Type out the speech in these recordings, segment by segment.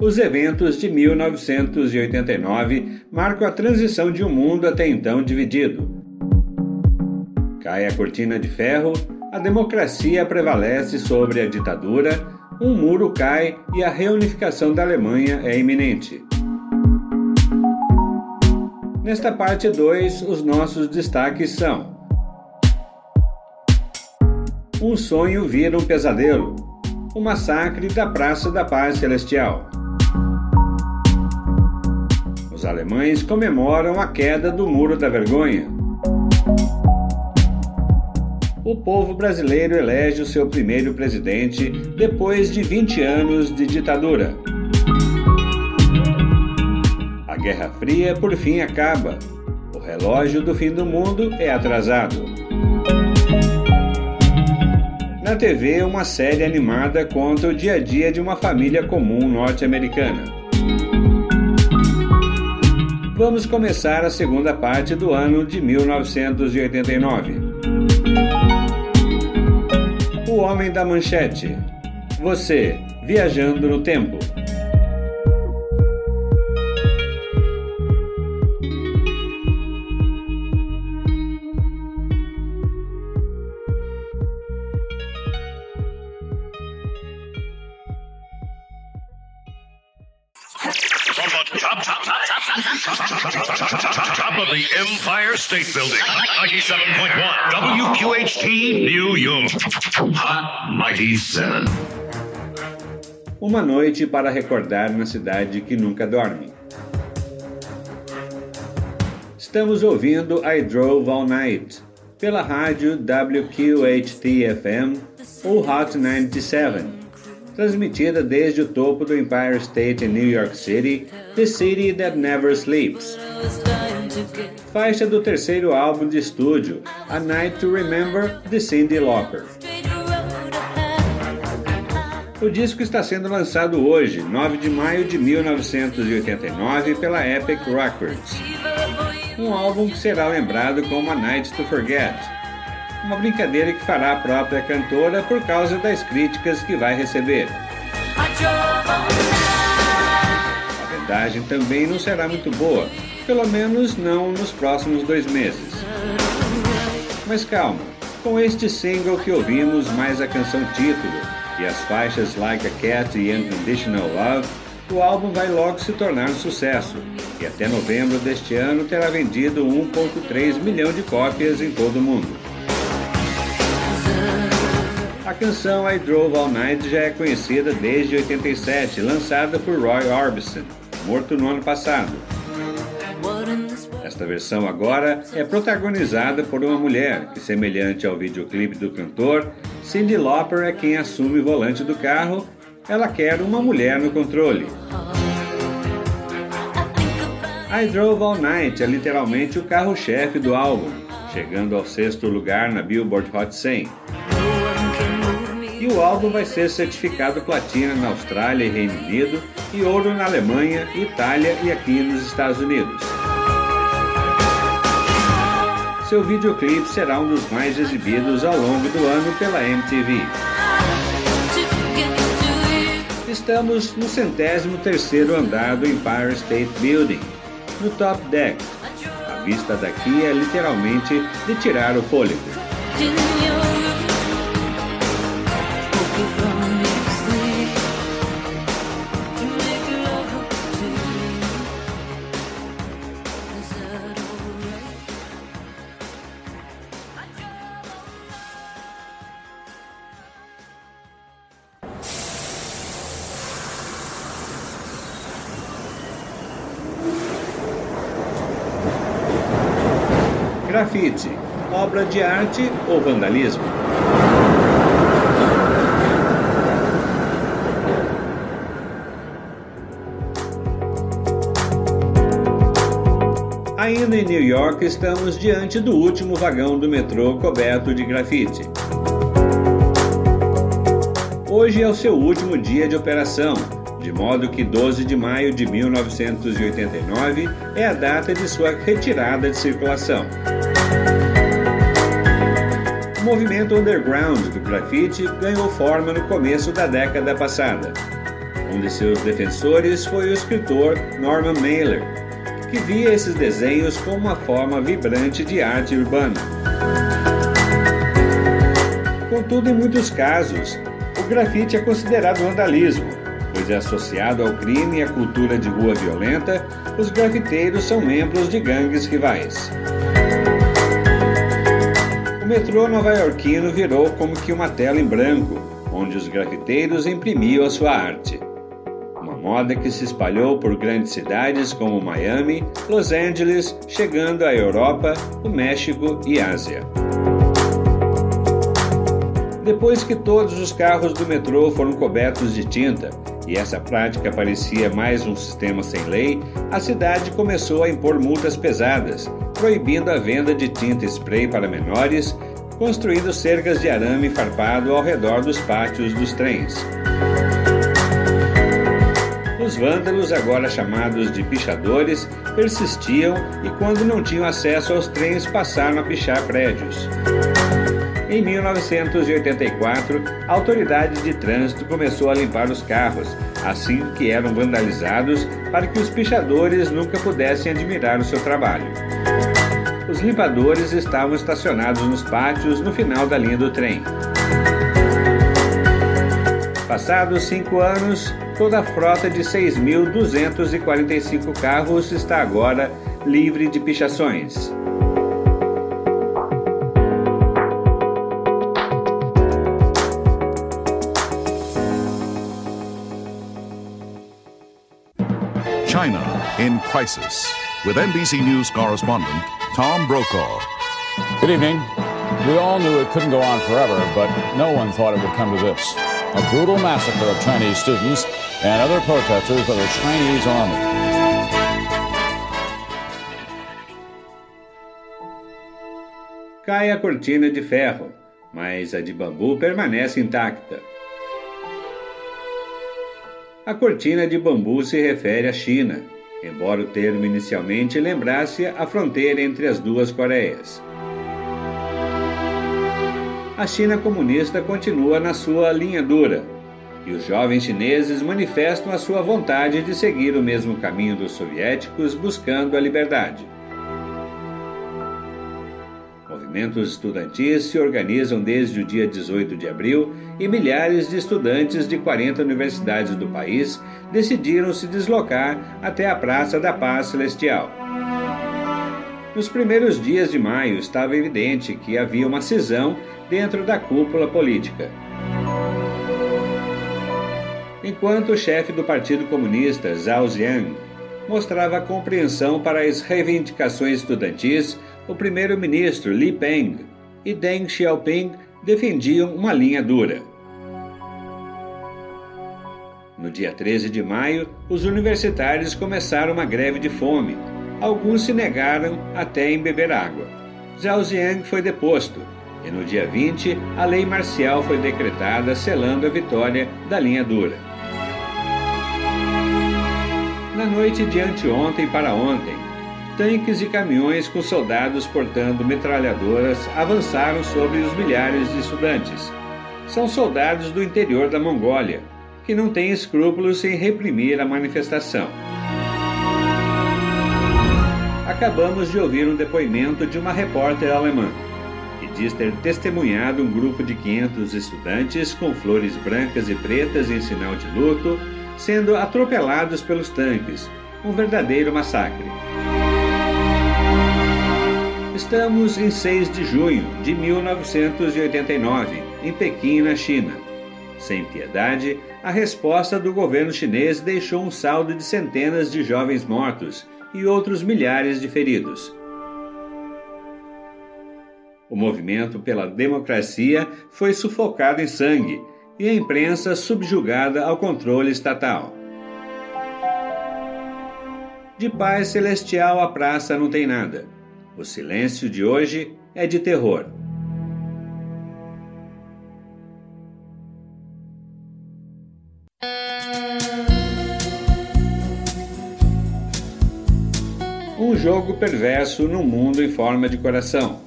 Os eventos de 1989 marcam a transição de um mundo até então dividido. Cai a cortina de ferro, a democracia prevalece sobre a ditadura, um muro cai e a reunificação da Alemanha é iminente. Nesta parte 2, os nossos destaques são: Um sonho vira um pesadelo. O massacre da Praça da Paz Celestial. Os alemães comemoram a queda do Muro da Vergonha. O povo brasileiro elege o seu primeiro presidente depois de 20 anos de ditadura. A Guerra Fria por fim acaba. O relógio do fim do mundo é atrasado. Na TV, uma série animada conta o dia a dia de uma família comum norte-americana. Vamos começar a segunda parte do ano de 1989. O Homem da Manchete. Você, viajando no tempo. State Building. 97.1 WQHT New York. Hot 97. Uma noite para recordar na cidade que nunca dorme. Estamos ouvindo I Drove All Night pela rádio WQHT-FM ou Hot 97 transmitida desde o topo do Empire State em New York City, The City That Never Sleeps. Faixa do terceiro álbum de estúdio, A Night to Remember, de Cyndi Lauper. O disco está sendo lançado hoje, 9 de maio de 1989, pela Epic Records. Um álbum que será lembrado como A Night to Forget, uma brincadeira que fará a própria cantora por causa das críticas que vai receber. A vendagem também não será muito boa, pelo menos não nos próximos dois meses. Mas calma, com este single que ouvimos, mais a canção título e as faixas Like a Cat e Unconditional Love, o álbum vai logo se tornar um sucesso e até novembro deste ano terá vendido 1,3 milhão de cópias em todo o mundo. A canção I Drove All Night já é conhecida desde 87, lançada por Roy Orbison, morto no ano passado. Esta versão agora é protagonizada por uma mulher, que semelhante ao videoclipe do cantor, Cyndi Lauper é quem assume o volante do carro, ela quer uma mulher no controle. I Drove All Night é literalmente o carro-chefe do álbum, chegando ao sexto lugar na Billboard Hot 100 e o álbum vai ser certificado platina na Austrália e Reino Unido e ouro na Alemanha, Itália e aqui nos Estados Unidos. Seu videoclipe será um dos mais exibidos ao longo do ano pela MTV. Estamos no centésimo terceiro andar do Empire State Building, no Top Deck. A vista daqui é literalmente de tirar o fôlego. Obra de arte ou vandalismo? Ainda em New York, estamos diante do último vagão do metrô coberto de grafite. Hoje é o seu último dia de operação, de modo que 12 de maio de 1989 é a data de sua retirada de circulação. Movimento underground do grafite ganhou forma no começo da década passada. Um de seus defensores foi o escritor Norman Mailer, que via esses desenhos como uma forma vibrante de arte urbana. Contudo, em muitos casos, o grafite é considerado vandalismo, pois é associado ao crime e à cultura de rua violenta, os grafiteiros são membros de gangues rivais. O metrô nova-iorquino virou como que uma tela em branco, onde os grafiteiros imprimiam a sua arte moda que se espalhou por grandes cidades como Miami, Los Angeles, chegando à Europa, o México e Ásia. Depois que todos os carros do metrô foram cobertos de tinta, e essa prática parecia mais um sistema sem lei, a cidade começou a impor multas pesadas, proibindo a venda de tinta spray para menores, construindo cercas de arame farpado ao redor dos pátios dos trens. Os vândalos, agora chamados de pichadores, persistiam e, quando não tinham acesso aos trens, passaram a pichar prédios. Em 1984, a autoridade de trânsito começou a limpar os carros, assim que eram vandalizados, para que os pichadores nunca pudessem admirar o seu trabalho. Os limpadores estavam estacionados nos pátios no final da linha do trem. Passados cinco anos, toda a frota de 6.245 carros está agora livre de pichações. China in crisis with NBC News correspondent Tom Brokaw. Good evening. We all knew it couldn't go on forever, but no one thought it would come to this a brutal massacre of Chinese students and other protesters of the Chinese army. Cai a cortina de ferro, mas a de bambu permanece intacta. A cortina de bambu se refere à China, embora o termo inicialmente lembrasse a fronteira entre as duas Coreias a China comunista continua na sua linha dura, e os jovens chineses manifestam a sua vontade de seguir o mesmo caminho dos soviéticos buscando a liberdade. Movimentos estudantis se organizam desde o dia 18 de abril e milhares de estudantes de 40 universidades do país decidiram se deslocar até a Praça da Paz Celestial. Nos primeiros dias de maio estava evidente que havia uma cisão dentro da cúpula política. Enquanto o chefe do Partido Comunista, Zhao Ziyan, mostrava compreensão para as reivindicações estudantis, o primeiro-ministro Li Peng e Deng Xiaoping defendiam uma linha dura. No dia 13 de maio, os universitários começaram uma greve de fome. Alguns se negaram até em beber água. Zhao Ziyan foi deposto e no dia 20 a lei marcial foi decretada, selando a vitória da linha dura. Na noite de anteontem para ontem, tanques e caminhões com soldados portando metralhadoras avançaram sobre os milhares de estudantes. São soldados do interior da Mongólia, que não têm escrúpulos em reprimir a manifestação. Acabamos de ouvir um depoimento de uma repórter alemã diz ter testemunhado um grupo de 500 estudantes com flores brancas e pretas em sinal de luto sendo atropelados pelos tanques. Um verdadeiro massacre. Estamos em 6 de junho de 1989, em Pequim, na China. Sem piedade, a resposta do governo chinês deixou um saldo de centenas de jovens mortos e outros milhares de feridos. O movimento pela democracia foi sufocado em sangue e a imprensa subjugada ao controle estatal. De paz celestial a praça não tem nada. O silêncio de hoje é de terror. Um jogo perverso num mundo em forma de coração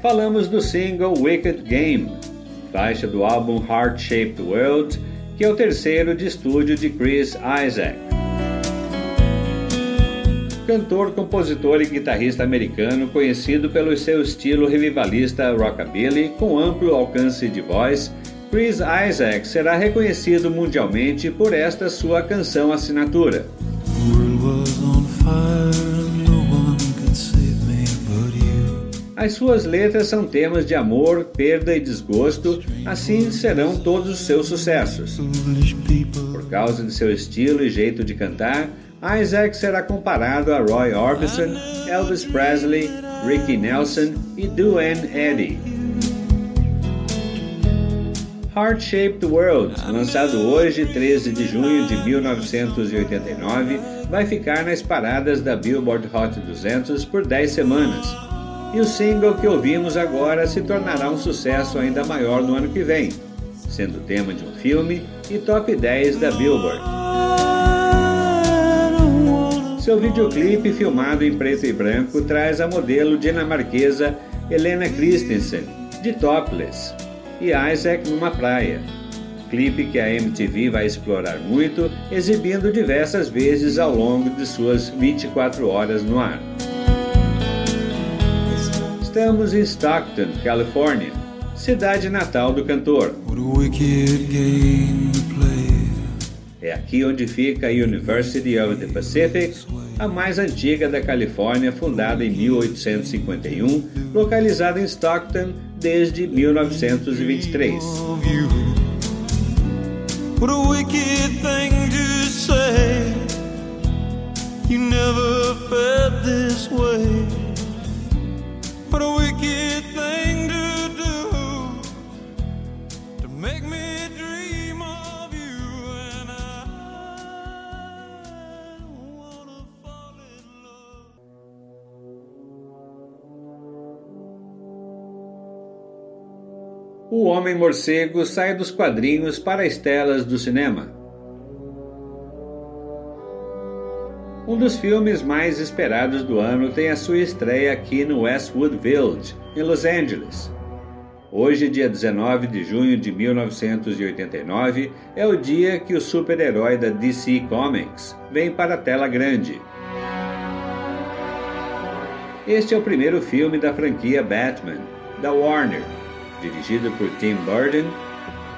falamos do single Wicked Game, faixa do álbum Heart Shaped World, que é o terceiro de estúdio de Chris Isaac. Cantor, compositor e guitarrista americano conhecido pelo seu estilo revivalista rockabilly com amplo alcance de voz, Chris Isaac será reconhecido mundialmente por esta sua canção assinatura. As suas letras são temas de amor, perda e desgosto, assim serão todos os seus sucessos. Por causa de seu estilo e jeito de cantar, Isaac será comparado a Roy Orbison, Elvis Presley, Ricky Nelson e Duane Eddy. Heart Shaped World, lançado hoje, 13 de junho de 1989, vai ficar nas paradas da Billboard Hot 200 por 10 semanas e o single que ouvimos agora se tornará um sucesso ainda maior no ano que vem, sendo tema de um filme e top 10 da Billboard. Seu videoclipe, filmado em preto e branco, traz a modelo dinamarquesa Helena Christensen, de topless, e Isaac numa praia. Clipe que a MTV vai explorar muito, exibindo diversas vezes ao longo de suas 24 horas no ar. Estamos em Stockton, Califórnia, cidade natal do cantor. É aqui onde fica a University of the Pacific, a mais antiga da Califórnia, fundada em 1851, localizada em Stockton desde 1923. What a wicked thing O Homem Morcego sai dos quadrinhos para as telas do cinema. Um dos filmes mais esperados do ano tem a sua estreia aqui no Westwood Village, em Los Angeles. Hoje, dia 19 de junho de 1989, é o dia que o super-herói da DC Comics vem para a tela grande. Este é o primeiro filme da franquia Batman, da Warner, dirigido por Tim Burton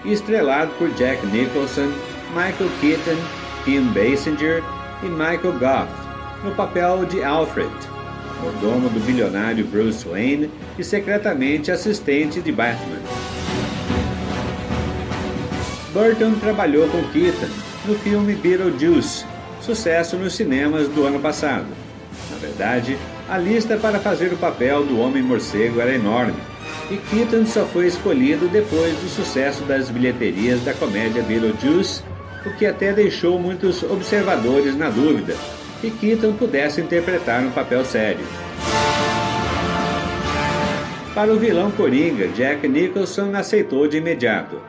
e estrelado por Jack Nicholson, Michael Keaton, Kim Basinger e Michael Goff, no papel de Alfred, mordomo do bilionário Bruce Wayne e secretamente assistente de Batman. Burton trabalhou com Keaton no filme Beetlejuice, sucesso nos cinemas do ano passado. Na verdade, a lista para fazer o papel do Homem-Morcego era enorme, e Keaton só foi escolhido depois do sucesso das bilheterias da comédia Beetlejuice o que até deixou muitos observadores na dúvida que Keaton pudesse interpretar um papel sério. Para o vilão Coringa, Jack Nicholson aceitou de imediato,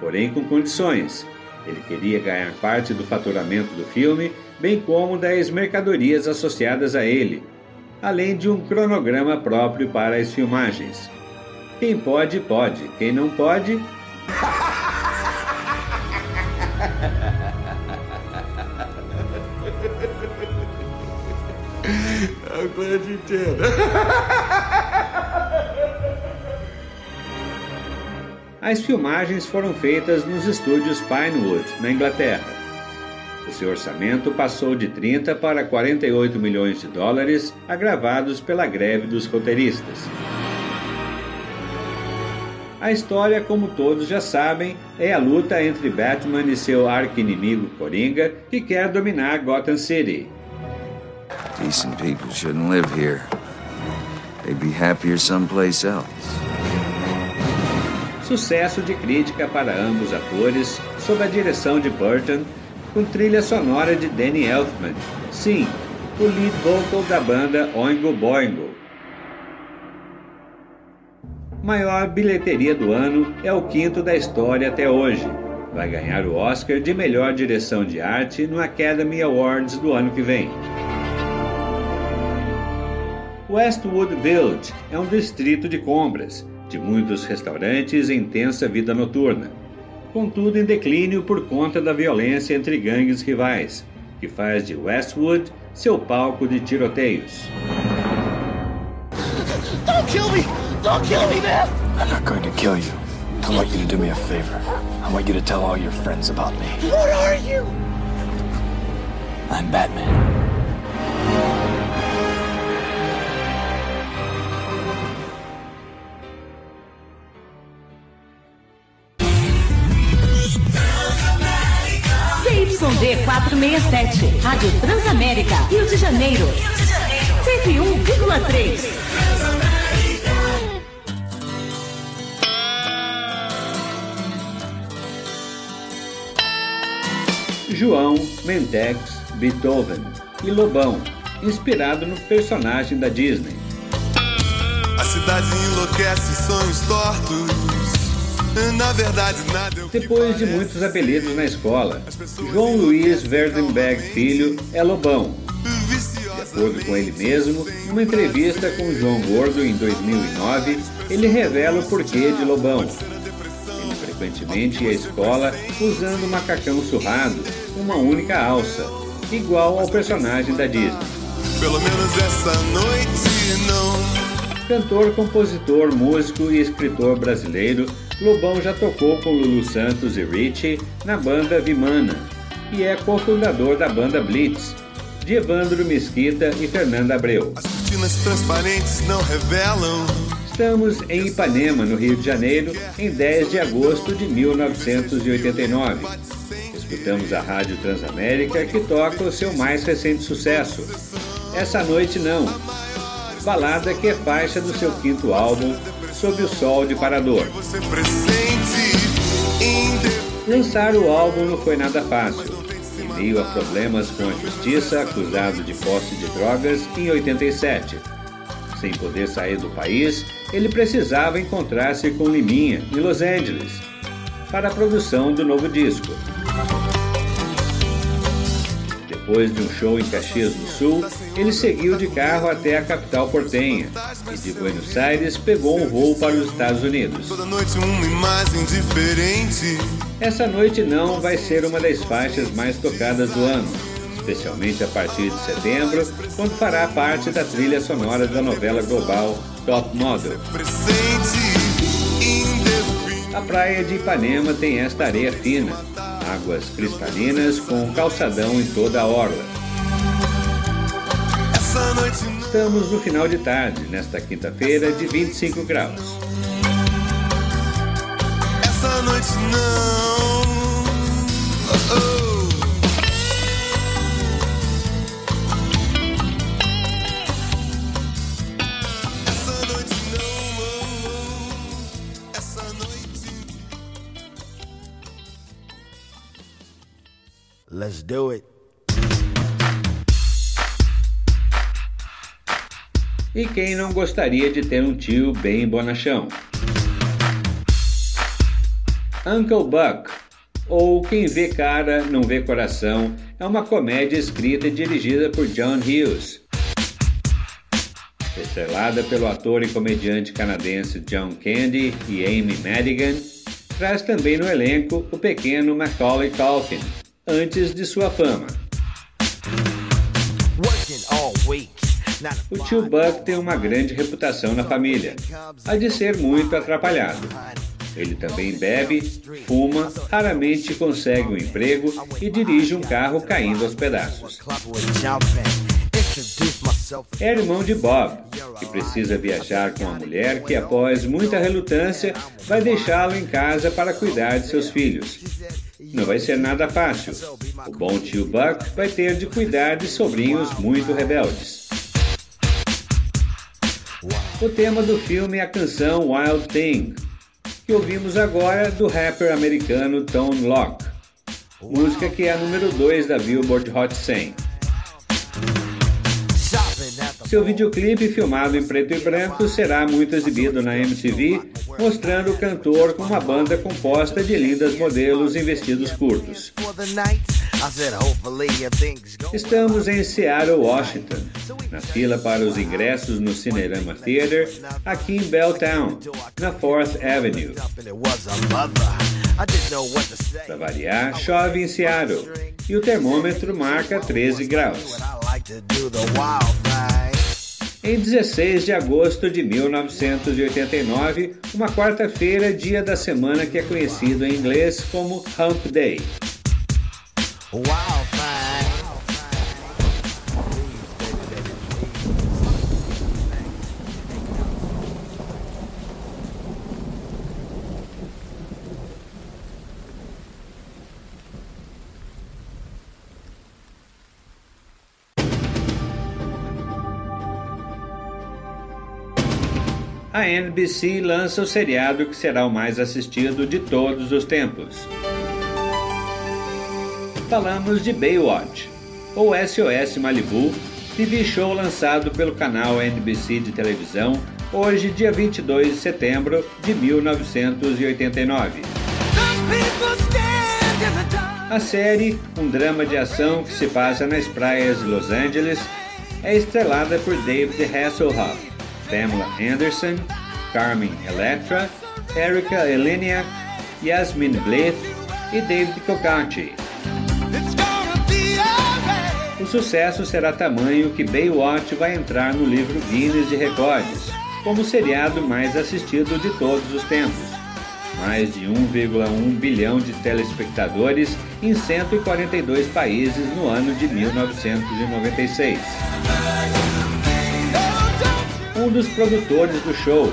porém com condições. Ele queria ganhar parte do faturamento do filme, bem como das mercadorias associadas a ele, além de um cronograma próprio para as filmagens. Quem pode, pode. Quem não pode. I'm glad you did. As filmagens foram feitas nos estúdios Pinewood, na Inglaterra. O seu orçamento passou de 30 para 48 milhões de dólares, agravados pela greve dos roteiristas. A história, como todos já sabem, é a luta entre Batman e seu arqui-inimigo Coringa, que quer dominar Gotham City. Decent people shouldn't live here. They'd be happier someplace else. Sucesso de crítica para ambos atores, sob a direção de Burton, com trilha sonora de Danny Elfman. Sim, o lead vocal da banda Oingo Boingo. Maior bilheteria do ano é o quinto da história até hoje. Vai ganhar o Oscar de melhor direção de arte no Academy Awards do ano que vem. Westwood Village é um distrito de compras, de muitos restaurantes e intensa vida noturna. Contudo, em declínio por conta da violência entre gangues rivais, que faz de Westwood seu palco de tiroteios. Don't kill me! Don't kill me, man! I'm not going to kill you. I want you to do me a favor. I want you to tell all your friends about me. What are you? I'm Batman. CYD 467, Rádio Transamérica, Rio de Janeiro. Rio de Janeiro. 101,3. João, Mentex, Beethoven e Lobão, inspirado no personagem da Disney. A cidade enlouquece, sonhos tortos. Na verdade, nada é Depois de muitos apelidos na escola, João Luiz Verdenberg Filho é Lobão. De acordo com ele mesmo, numa entrevista com João Gordo em 2009, ele revela o porquê de Lobão. Ele frequentemente ia à escola usando macacão surrado, uma única alça, igual ao personagem da Disney. Pelo menos essa noite não. Cantor, compositor, músico e escritor brasileiro, Lobão já tocou com Lulu Santos e Richie na banda Vimana e é cofundador da banda Blitz, de Evandro Mesquita e Fernanda Abreu. As cortinas transparentes não revelam. Estamos em Ipanema, no Rio de Janeiro, em 10 de agosto de 1989. Escutamos a Rádio Transamérica que toca o seu mais recente sucesso, Essa Noite Não, balada que é faixa do seu quinto álbum, Sob o Sol de Parador. Lançar o álbum não foi nada fácil. Em meio a problemas com a justiça, acusado de posse de drogas em 87. Sem poder sair do país, ele precisava encontrar-se com Liminha, em Los Angeles, para a produção do novo disco. Depois de um show em Caxias do Sul, ele seguiu de carro até a capital portenha e de Buenos Aires pegou um voo para os Estados Unidos. Essa noite não vai ser uma das faixas mais tocadas do ano, especialmente a partir de setembro, quando fará parte da trilha sonora da novela global Top Model. A praia de Ipanema tem esta areia fina, águas cristalinas com calçadão em toda a orla. Essa noite não. Estamos no final de tarde, nesta quinta-feira, de 25 graus. Essa noite não. Oh, oh. Essa noite Let's do it. E quem não gostaria de ter um tio bem bonachão? Uncle Buck, ou Quem Vê Cara Não Vê Coração, é uma comédia escrita e dirigida por John Hughes. Estrelada pelo ator e comediante canadense John Candy e Amy Madigan, traz também no elenco o pequeno Macaulay Culkin, antes de sua fama. A O tio Buck tem uma grande reputação na família, a de ser muito atrapalhado. Ele também bebe, fuma, raramente consegue um emprego e dirige um carro caindo aos pedaços. É irmão de Bob, que precisa viajar com uma mulher que, após muita relutância, vai deixá-lo em casa para cuidar de seus filhos. Não vai ser nada fácil. O bom tio Buck vai ter de cuidar de sobrinhos muito rebeldes. O tema do filme é a canção Wild Thing, que ouvimos agora do rapper americano Tone Loc, música que é a número 2 da Billboard Hot 100. Shopping at the Seu videoclipe, filmado em preto e branco, será muito exibido na MTV, mostrando o cantor com uma banda composta de lindas modelos em vestidos curtos. Estamos em Seattle, Washington, na fila para os ingressos no Cinerama Theater, aqui em Belltown, na 4th Avenue. Para variar, chove em Seattle e o termômetro marca 13 graus. Em 16 de agosto de 1989, uma quarta-feira, dia da semana que é conhecido em inglês como Hump Day. A NBC lança o seriado que será o mais assistido de todos os tempos. Falamos de Baywatch, ou SOS Malibu, TV show lançado pelo canal NBC de televisão hoje, dia 22 de setembro de 1989. A série, um drama de ação que se passa nas praias de Los Angeles, é estrelada por David Hasselhoff, Pamela Anderson, Carmen Electra, Erika Eleniak, Yasmin Blith e David Kokachi. O sucesso será tamanho que Baywatch vai entrar no livro Guinness de Recordes como o seriado mais assistido de todos os tempos. Mais de 1,1 bilhão de telespectadores em 142 países no ano de 1996 um dos produtores do show,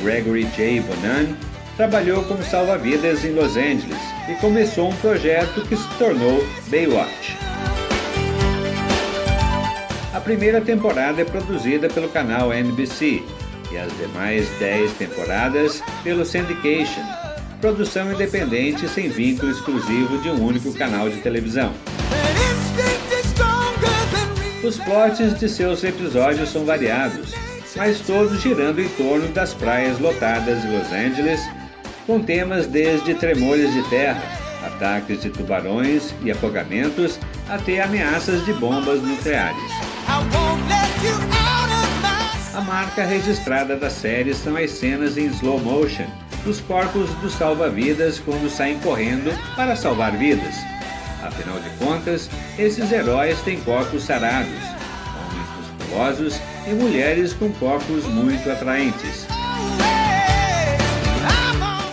Gregory J. Bonan, trabalhou como salva-vidas em Los Angeles e começou um projeto que se tornou Baywatch. A primeira temporada é produzida pelo canal NBC e as demais 10 temporadas pelo Syndication, produção independente sem vínculo exclusivo de um único canal de televisão. Os plots de seus episódios são variados, mas todos girando em torno das praias lotadas de Los Angeles, com temas desde tremores de terra, ataques de tubarões e afogamentos, até ameaças de bombas nucleares. A marca registrada da série são as cenas em slow motion dos corpos dos salva-vidas quando saem correndo para salvar vidas. Afinal de contas, esses heróis têm corpos sarados, e mulheres com corpos muito atraentes.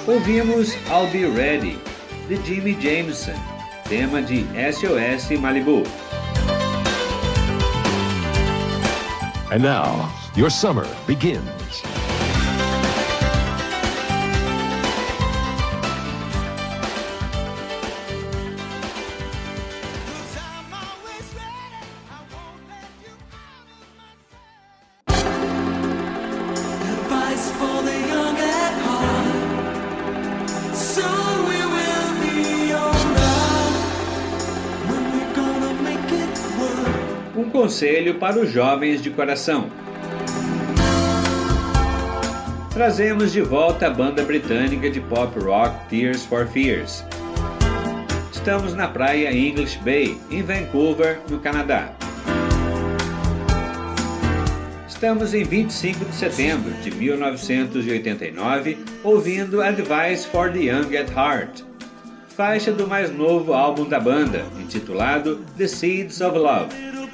Ouvimos I'll Be Ready, de Jimmy Jameson, tema de SOS Malibu. And now, your summer begins. Conselho para os jovens de coração. Trazemos de volta a banda britânica de pop rock Tears for Fears. Estamos na praia English Bay, em Vancouver, no Canadá. Estamos em 25 de setembro de 1989, ouvindo Advice for the Young at Heart, faixa do mais novo álbum da banda, intitulado The Seeds of Love.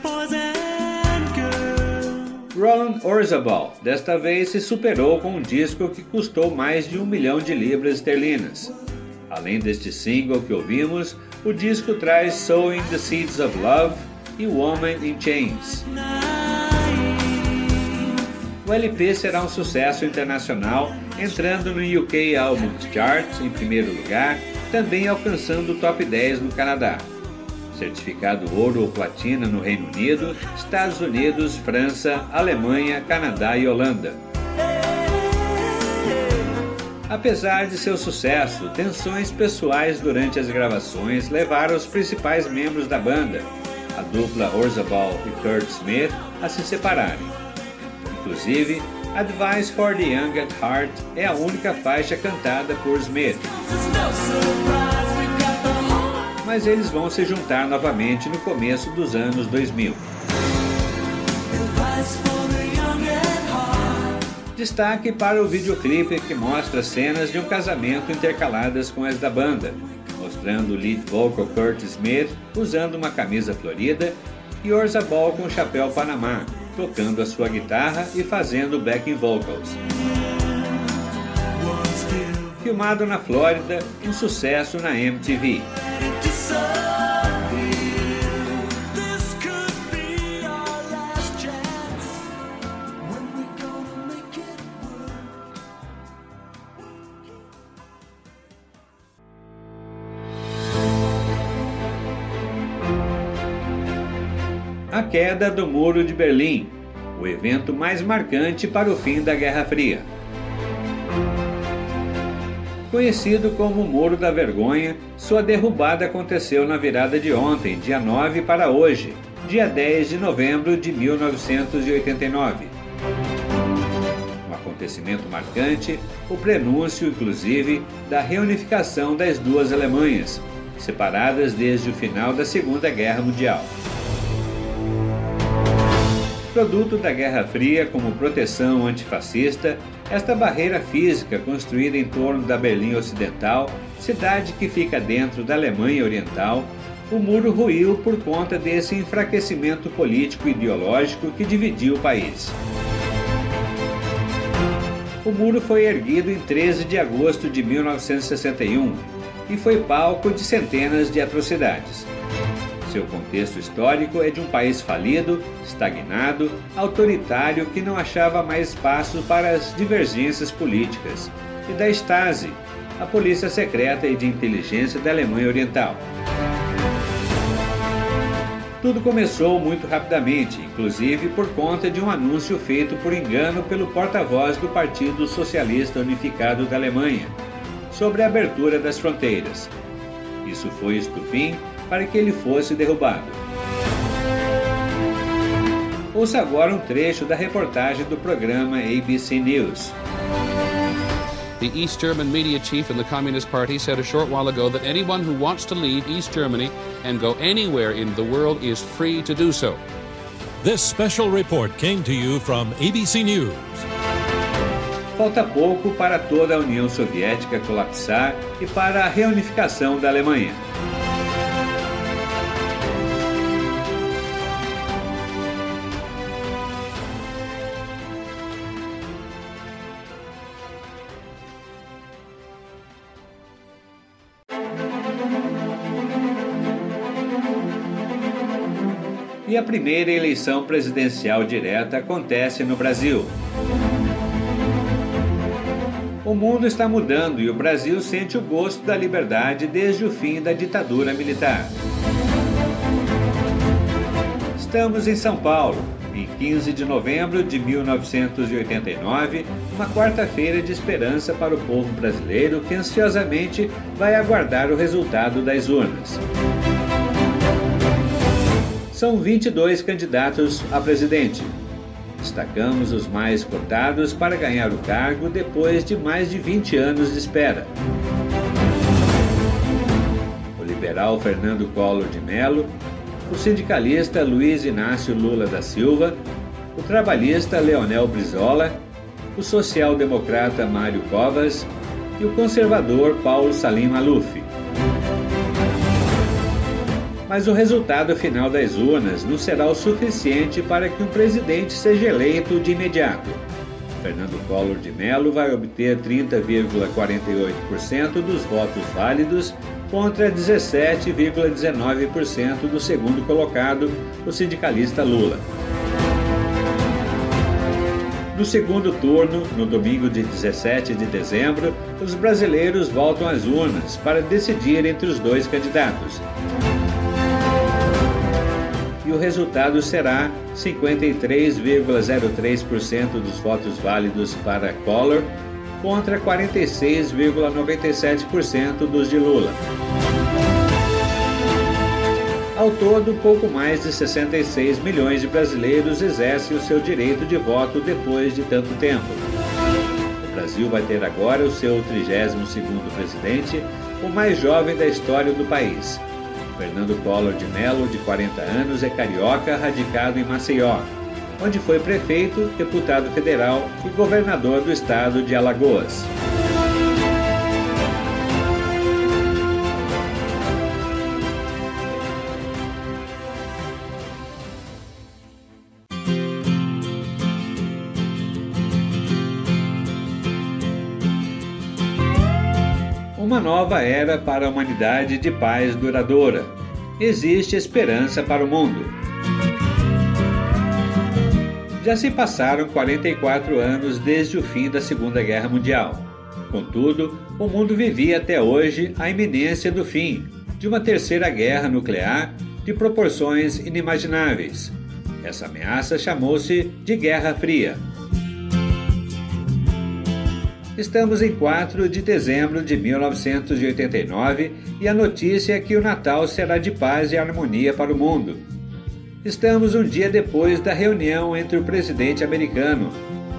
Roland Orzabal desta vez se superou com um disco que custou mais de um milhão de libras esterlinas. Além deste single que ouvimos, o disco traz Sowing the Seeds of Love e Woman in Chains. O LP será um sucesso internacional, entrando no UK Albums Chart em primeiro lugar, também alcançando o top 10 no Canadá certificado ouro ou platina no Reino Unido, Estados Unidos, França, Alemanha, Canadá e Holanda. Apesar de seu sucesso, tensões pessoais durante as gravações levaram os principais membros da banda, a dupla Orzabal e Kurt Smith, a se separarem. Inclusive, Advice for the Young at Heart é a única faixa cantada por Smith mas eles vão se juntar novamente no começo dos anos 2000. Destaque para o videoclipe que mostra cenas de um casamento intercaladas com as da banda, mostrando o lead vocal Kurt Smith usando uma camisa florida e Orza Ball com chapéu Panamá, tocando a sua guitarra e fazendo backing vocals. Filmado na Flórida, um sucesso na MTV. A queda do Muro de Berlim, o evento mais marcante para o fim da Guerra Fria. Conhecido como Muro da Vergonha, sua derrubada aconteceu na virada de ontem, dia 9 para hoje, dia 10 de novembro de 1989. Um acontecimento marcante, o prenúncio, inclusive, da reunificação das duas Alemanhas, separadas desde o final da Segunda Guerra Mundial. Produto da Guerra Fria como proteção antifascista, esta barreira física construída em torno da Berlim Ocidental, cidade que fica dentro da Alemanha Oriental, o muro ruiu por conta desse enfraquecimento político e ideológico que dividia o país. O muro foi erguido em 13 de agosto de 1961 e foi palco de centenas de atrocidades. Seu contexto histórico é de um país falido, estagnado, autoritário que não achava mais espaço para as divergências políticas, e da Stasi, a polícia secreta e de inteligência da Alemanha Oriental. Tudo começou muito rapidamente, inclusive por conta de um anúncio feito por engano pelo porta-voz do Partido Socialista Unificado da Alemanha sobre a abertura das fronteiras. Isso foi estupim para que ele fosse derrubado. Ouça agora um trecho da reportagem do programa ABC News. The East German media chief in the Communist Party said a short while ago that anyone who wants to leave East Germany and go anywhere in the world is free to do so. This special report came to you from ABC News. Falta pouco para toda a União Soviética colapsar e para a reunificação da Alemanha. A primeira eleição presidencial direta acontece no Brasil. O mundo está mudando e o Brasil sente o gosto da liberdade desde o fim da ditadura militar. Estamos em São Paulo, em 15 de novembro de 1989, uma quarta-feira de esperança para o povo brasileiro que ansiosamente vai aguardar o resultado das urnas. São 22 candidatos a presidente. Destacamos os mais cotados para ganhar o cargo depois de mais de 20 anos de espera. O liberal Fernando Collor de Mello, o sindicalista Luiz Inácio Lula da Silva, o trabalhista Leonel Brizola, o social-democrata Mário Covas e o conservador Paulo Salim Maluf mas o resultado final das urnas não será o suficiente para que um presidente seja eleito de imediato. Fernando Collor de Mello vai obter 30,48% dos votos válidos contra 17,19% do segundo colocado, o sindicalista Lula. No segundo turno, no domingo de 17 de dezembro, os brasileiros voltam às urnas para decidir entre os dois candidatos e o resultado será 53,03% dos votos válidos para Collor contra 46,97% dos de Lula. Ao todo, pouco mais de 66 milhões de brasileiros exercem o seu direito de voto depois de tanto tempo. O Brasil vai ter agora o seu 32º presidente, o mais jovem da história do país Fernando Collor de Mello, de 40 anos, é carioca, radicado em Maceió, onde foi prefeito, deputado federal e governador do estado de Alagoas. Nova era para a humanidade de paz duradoura. Existe esperança para o mundo. Já se passaram 44 anos desde o fim da Segunda Guerra Mundial. Contudo, o mundo vivia até hoje a iminência do fim de uma terceira guerra nuclear de proporções inimagináveis. Essa ameaça chamou-se de Guerra Fria. Estamos em 4 de dezembro de 1989 e a notícia é que o Natal será de paz e harmonia para o mundo. Estamos um dia depois da reunião entre o presidente americano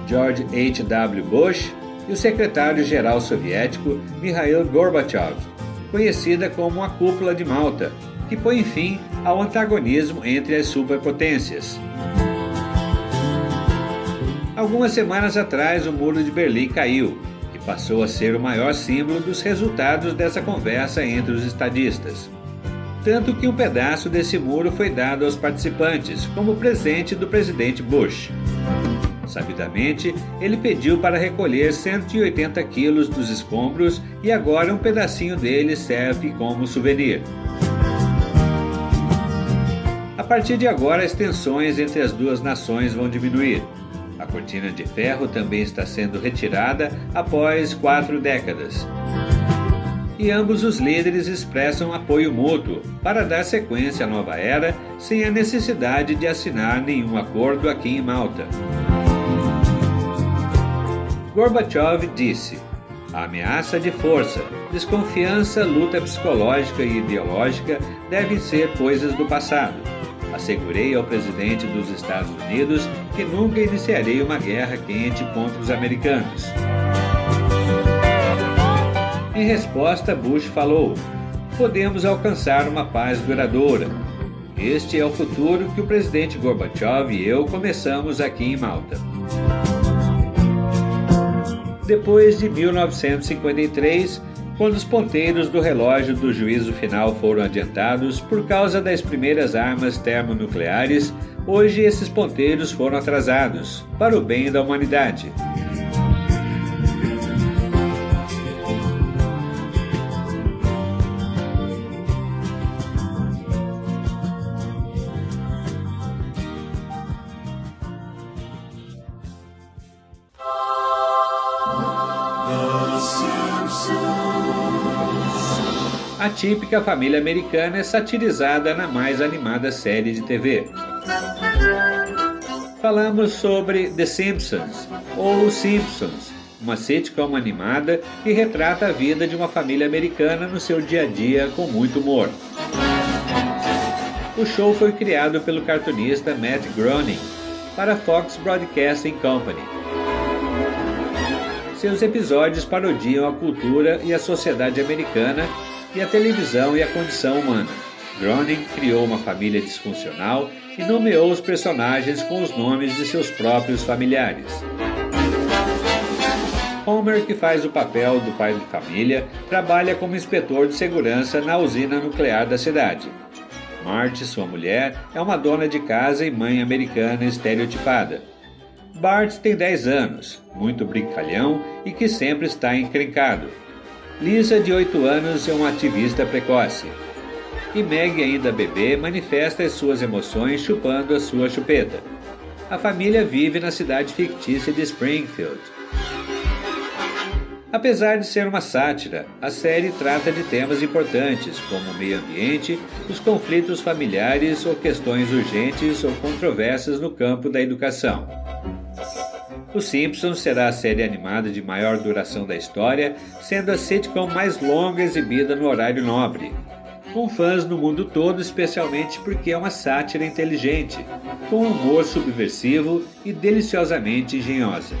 George H.W. Bush e o secretário-geral soviético Mikhail Gorbachev, conhecida como a Cúpula de Malta, que põe fim ao antagonismo entre as superpotências. Algumas semanas atrás, o Muro de Berlim caiu passou a ser o maior símbolo dos resultados dessa conversa entre os estadistas. Tanto que um pedaço desse muro foi dado aos participantes como presente do presidente Bush. Sabidamente, ele pediu para recolher 180 quilos dos escombros e agora um pedacinho dele serve como souvenir. A partir de agora, as tensões entre as duas nações vão diminuir. A cortina de ferro também está sendo retirada após quatro décadas. E ambos os líderes expressam apoio mútuo para dar sequência à nova era sem a necessidade de assinar nenhum acordo aqui em Malta. Gorbachev disse: a ameaça de força, desconfiança, luta psicológica e ideológica devem ser coisas do passado Assegurei ao presidente dos Estados Unidos que nunca iniciarei uma guerra quente contra os americanos. Em resposta, Bush falou: podemos alcançar uma paz duradoura. Este é o futuro que o presidente Gorbachev e eu começamos aqui em Malta. Depois de 1953, quando os ponteiros do relógio do juízo final foram adiantados por causa das primeiras armas termonucleares, hoje esses ponteiros foram atrasados, para o bem da humanidade. A típica família americana é satirizada na mais animada série de TV. Falamos sobre The Simpsons, ou Os Simpsons, uma sitcom animada que retrata a vida de uma família americana no seu dia a dia com muito humor. O show foi criado pelo cartunista Matt Groening para Fox Broadcasting Company. Seus episódios parodiam a cultura e a sociedade americana e a televisão e a condição humana. Groening criou uma família disfuncional e nomeou os personagens com os nomes de seus próprios familiares. Homer, que faz o papel do pai de família, trabalha como inspetor de segurança na usina nuclear da cidade. Marge, sua mulher, é uma dona de casa e mãe americana estereotipada. Bart tem 10 anos, muito brincalhão e que sempre está encrencado. Lisa, de 8 anos, é uma ativista precoce. E Meg, ainda bebê, manifesta as suas emoções chupando a sua chupeta. A família vive na cidade fictícia de Springfield. Apesar de ser uma sátira, a série trata de temas importantes, como o meio ambiente, os conflitos familiares ou questões urgentes ou controversas no campo da educação. Os Simpsons será a série animada de maior duração da história, sendo a sitcom mais longa exibida no horário nobre. Com fãs no mundo todo, especialmente porque é uma sátira inteligente, com humor subversivo e deliciosamente engenhosa.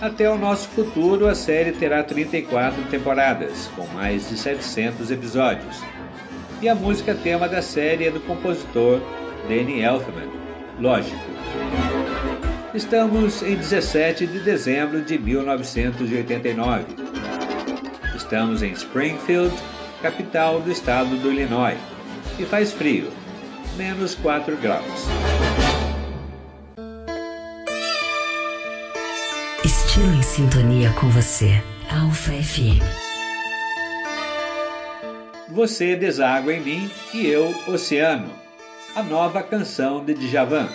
Até o nosso futuro, a série terá 34 temporadas, com mais de 700 episódios. E a música tema da série é do compositor Danny Elfman, lógico. Estamos em 17 de dezembro de 1989. Estamos em Springfield, capital do estado do Illinois, e faz frio, menos 4 graus. Estilo em sintonia com você, Alfa FM. Você deságua em mim e eu oceano. A nova canção de Djavan.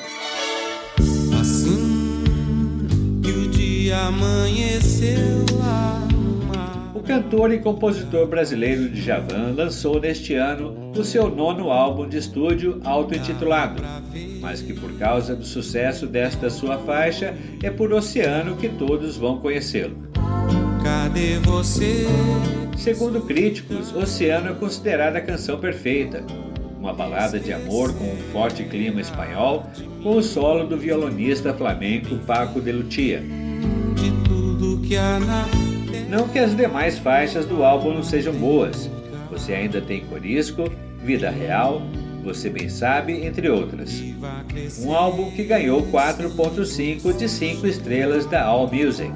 Assim que o dia amanheceu lá. O cantor e compositor brasileiro Djavan lançou neste ano o seu nono álbum de estúdio auto-intitulado, mas que por causa do sucesso desta sua faixa é por Oceano que todos vão conhecê-lo. Cadê você? Segundo críticos, Oceano é considerada a canção perfeita. Uma balada de amor com um forte clima espanhol, com o solo do violonista flamenco Paco de Lucia. De não que as demais faixas do álbum não sejam boas. Você ainda tem Corisco, Vida Real, Você Bem Sabe, entre outras. Um álbum que ganhou 4.5 de 5 estrelas da All Music.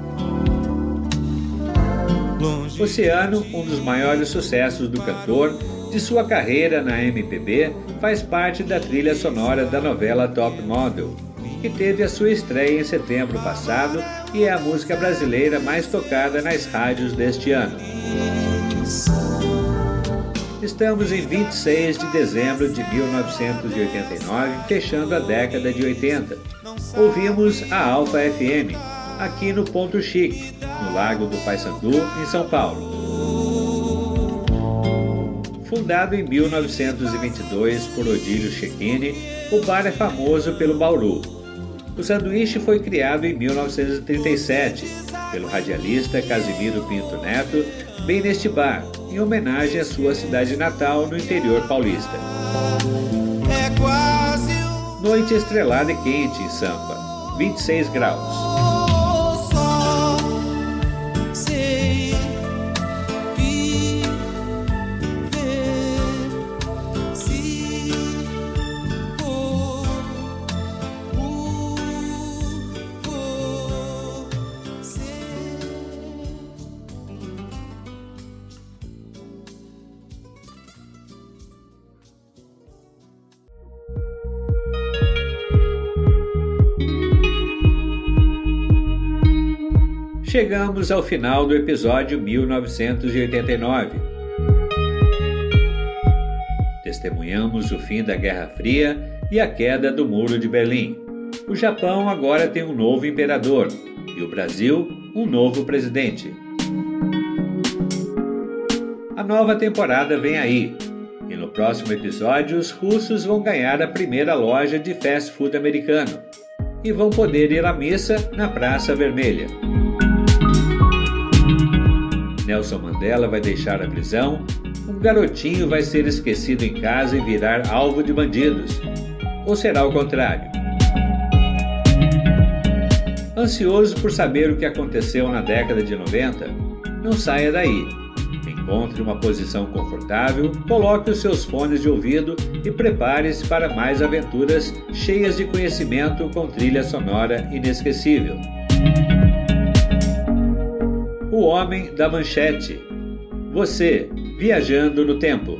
Oceano, um dos maiores sucessos do cantor, de sua carreira na MPB, faz parte da trilha sonora da novela Top Model, que teve a sua estreia em setembro passado e é a música brasileira mais tocada nas rádios deste ano. Estamos em 26 de dezembro de 1989, fechando a década de 80. Ouvimos a Alfa FM, aqui no Ponto Chique, no Lago do Paissandu, em São Paulo. Fundado em 1922 por Odílio Cecchini, o bar é famoso pelo Bauru. O sanduíche foi criado em 1937 pelo radialista Casimiro Pinto Neto, bem neste bar, em homenagem à sua cidade natal no interior paulista. Noite estrelada e quente em Sampa, 26 graus. Chegamos ao final do episódio 1989. Testemunhamos o fim da Guerra Fria e a queda do Muro de Berlim. O Japão agora tem um novo imperador e o Brasil um novo presidente. A nova temporada vem aí, e no próximo episódio os russos vão ganhar a primeira loja de fast food americano e vão poder ir à missa na Praça Vermelha. Nelson Mandela vai deixar a prisão, um garotinho vai ser esquecido em casa e virar alvo de bandidos. Ou será o contrário? Ansioso por saber o que aconteceu na década de 90? Não saia daí. Encontre uma posição confortável, coloque os seus fones de ouvido e prepare-se para mais aventuras cheias de conhecimento com trilha sonora inesquecível. O Homem da Manchete. Você, viajando no tempo.